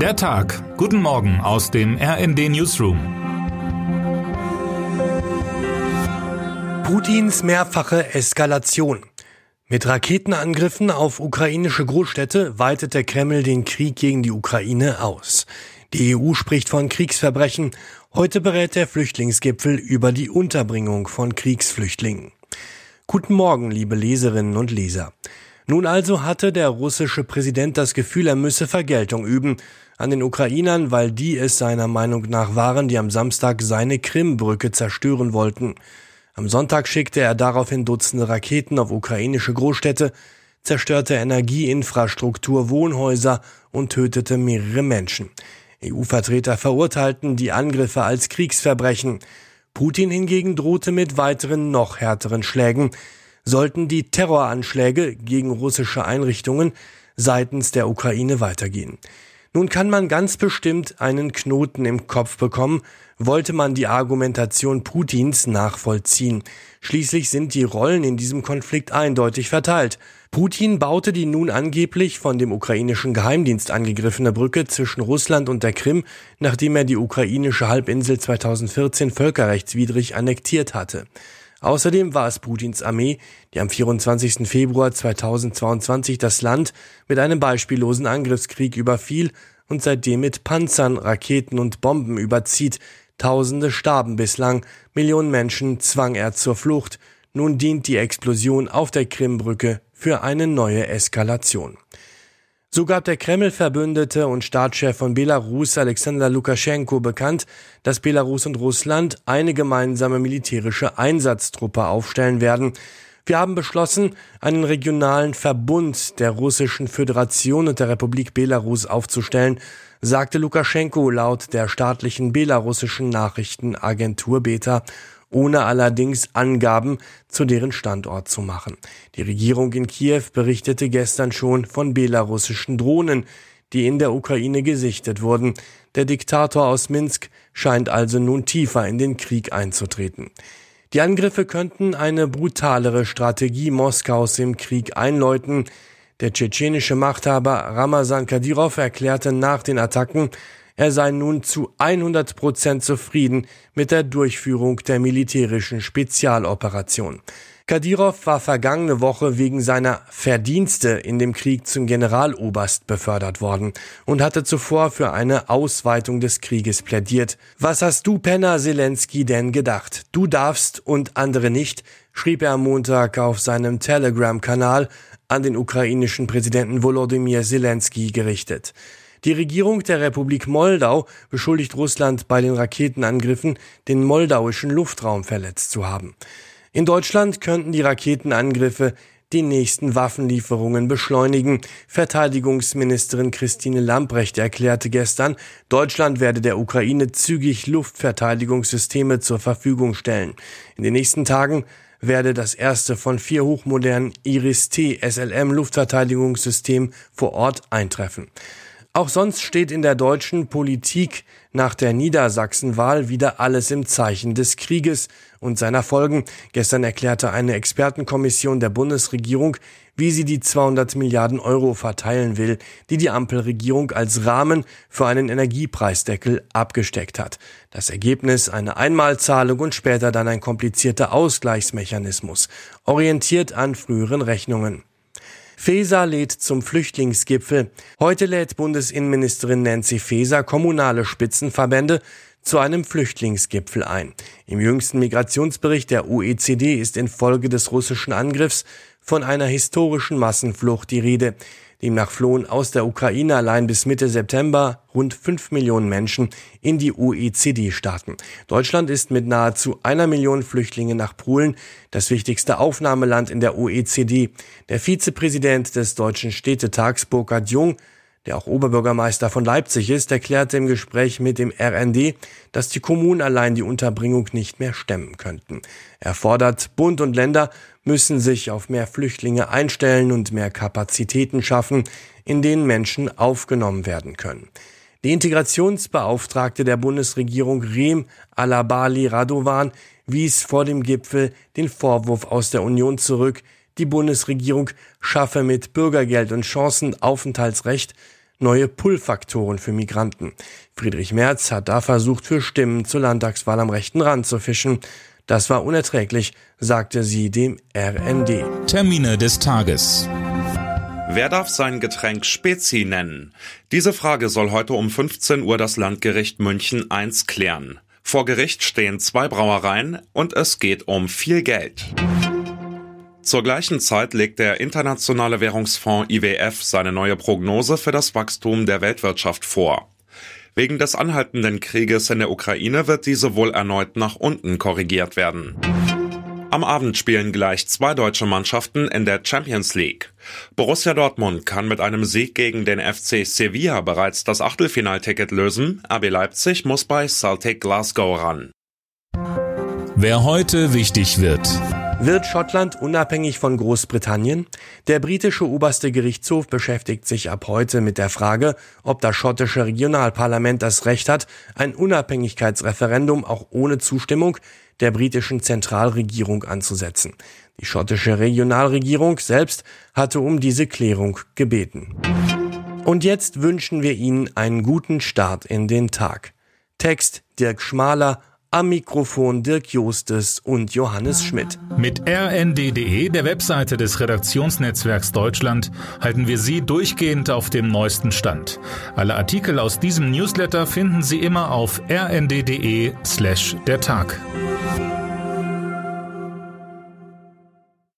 Der Tag. Guten Morgen aus dem RND Newsroom. Putins mehrfache Eskalation. Mit Raketenangriffen auf ukrainische Großstädte weitet der Kreml den Krieg gegen die Ukraine aus. Die EU spricht von Kriegsverbrechen. Heute berät der Flüchtlingsgipfel über die Unterbringung von Kriegsflüchtlingen. Guten Morgen, liebe Leserinnen und Leser. Nun also hatte der russische Präsident das Gefühl, er müsse Vergeltung üben an den Ukrainern, weil die es seiner Meinung nach waren, die am Samstag seine Krimbrücke zerstören wollten. Am Sonntag schickte er daraufhin Dutzende Raketen auf ukrainische Großstädte, zerstörte Energieinfrastruktur, Wohnhäuser und tötete mehrere Menschen. EU-Vertreter verurteilten die Angriffe als Kriegsverbrechen. Putin hingegen drohte mit weiteren noch härteren Schlägen sollten die Terroranschläge gegen russische Einrichtungen seitens der Ukraine weitergehen. Nun kann man ganz bestimmt einen Knoten im Kopf bekommen, wollte man die Argumentation Putins nachvollziehen. Schließlich sind die Rollen in diesem Konflikt eindeutig verteilt. Putin baute die nun angeblich von dem ukrainischen Geheimdienst angegriffene Brücke zwischen Russland und der Krim, nachdem er die ukrainische Halbinsel 2014 völkerrechtswidrig annektiert hatte. Außerdem war es Putins Armee, die am 24. Februar 2022 das Land mit einem beispiellosen Angriffskrieg überfiel und seitdem mit Panzern, Raketen und Bomben überzieht. Tausende starben bislang, Millionen Menschen zwang er zur Flucht. Nun dient die Explosion auf der Krimbrücke für eine neue Eskalation. So gab der Kreml-Verbündete und Staatschef von Belarus Alexander Lukaschenko bekannt, dass Belarus und Russland eine gemeinsame militärische Einsatztruppe aufstellen werden. Wir haben beschlossen, einen regionalen Verbund der Russischen Föderation und der Republik Belarus aufzustellen, sagte Lukaschenko laut der staatlichen belarussischen Nachrichtenagentur Beta ohne allerdings Angaben zu deren Standort zu machen. Die Regierung in Kiew berichtete gestern schon von belarussischen Drohnen, die in der Ukraine gesichtet wurden. Der Diktator aus Minsk scheint also nun tiefer in den Krieg einzutreten. Die Angriffe könnten eine brutalere Strategie Moskaus im Krieg einläuten. Der tschetschenische Machthaber Ramazan Kadyrov erklärte nach den Attacken, er sei nun zu 100 Prozent zufrieden mit der Durchführung der militärischen Spezialoperation. Kadyrov war vergangene Woche wegen seiner Verdienste in dem Krieg zum Generaloberst befördert worden und hatte zuvor für eine Ausweitung des Krieges plädiert. Was hast du, Penner Zelensky, denn gedacht? Du darfst und andere nicht, schrieb er am Montag auf seinem Telegram-Kanal an den ukrainischen Präsidenten Volodymyr Zelensky gerichtet. Die Regierung der Republik Moldau beschuldigt Russland bei den Raketenangriffen, den moldauischen Luftraum verletzt zu haben. In Deutschland könnten die Raketenangriffe die nächsten Waffenlieferungen beschleunigen. Verteidigungsministerin Christine Lamprecht erklärte gestern, Deutschland werde der Ukraine zügig Luftverteidigungssysteme zur Verfügung stellen. In den nächsten Tagen werde das erste von vier hochmodernen Iris-T SLM Luftverteidigungssystem vor Ort eintreffen. Auch sonst steht in der deutschen Politik nach der Niedersachsenwahl wieder alles im Zeichen des Krieges und seiner Folgen. Gestern erklärte eine Expertenkommission der Bundesregierung, wie sie die 200 Milliarden Euro verteilen will, die die Ampelregierung als Rahmen für einen Energiepreisdeckel abgesteckt hat. Das Ergebnis eine Einmalzahlung und später dann ein komplizierter Ausgleichsmechanismus, orientiert an früheren Rechnungen. Faeser lädt zum Flüchtlingsgipfel. Heute lädt Bundesinnenministerin Nancy Faeser kommunale Spitzenverbände zu einem Flüchtlingsgipfel ein. Im jüngsten Migrationsbericht der OECD ist infolge des russischen Angriffs von einer historischen Massenflucht die Rede. Demnach flohen aus der Ukraine allein bis Mitte September rund fünf Millionen Menschen in die OECD-Staaten. Deutschland ist mit nahezu einer Million Flüchtlingen nach Polen das wichtigste Aufnahmeland in der OECD. Der Vizepräsident des Deutschen Städtetags Burkhard Jung der auch Oberbürgermeister von Leipzig ist, erklärte im Gespräch mit dem RND, dass die Kommunen allein die Unterbringung nicht mehr stemmen könnten. Er fordert, Bund und Länder müssen sich auf mehr Flüchtlinge einstellen und mehr Kapazitäten schaffen, in denen Menschen aufgenommen werden können. Die Integrationsbeauftragte der Bundesregierung Rem Alabali Radovan wies vor dem Gipfel den Vorwurf aus der Union zurück, die Bundesregierung schaffe mit Bürgergeld und Chancenaufenthaltsrecht neue Pull-Faktoren für Migranten. Friedrich Merz hat da versucht, für Stimmen zur Landtagswahl am rechten Rand zu fischen. Das war unerträglich, sagte sie dem RND. Termine des Tages. Wer darf sein Getränk Spezi nennen? Diese Frage soll heute um 15 Uhr das Landgericht München I klären. Vor Gericht stehen zwei Brauereien und es geht um viel Geld. Zur gleichen Zeit legt der Internationale Währungsfonds IWF seine neue Prognose für das Wachstum der Weltwirtschaft vor. Wegen des anhaltenden Krieges in der Ukraine wird diese wohl erneut nach unten korrigiert werden. Am Abend spielen gleich zwei deutsche Mannschaften in der Champions League. Borussia Dortmund kann mit einem Sieg gegen den FC Sevilla bereits das Achtelfinalticket lösen. RB Leipzig muss bei Celtic Glasgow ran. Wer heute wichtig wird. Wird Schottland unabhängig von Großbritannien? Der britische oberste Gerichtshof beschäftigt sich ab heute mit der Frage, ob das schottische Regionalparlament das Recht hat, ein Unabhängigkeitsreferendum auch ohne Zustimmung der britischen Zentralregierung anzusetzen. Die schottische Regionalregierung selbst hatte um diese Klärung gebeten. Und jetzt wünschen wir Ihnen einen guten Start in den Tag. Text Dirk Schmaler am Mikrofon Dirk Jostes und Johannes Schmidt. Mit rnd.de, der Webseite des Redaktionsnetzwerks Deutschland, halten wir Sie durchgehend auf dem neuesten Stand. Alle Artikel aus diesem Newsletter finden Sie immer auf rnd.de slash der Tag.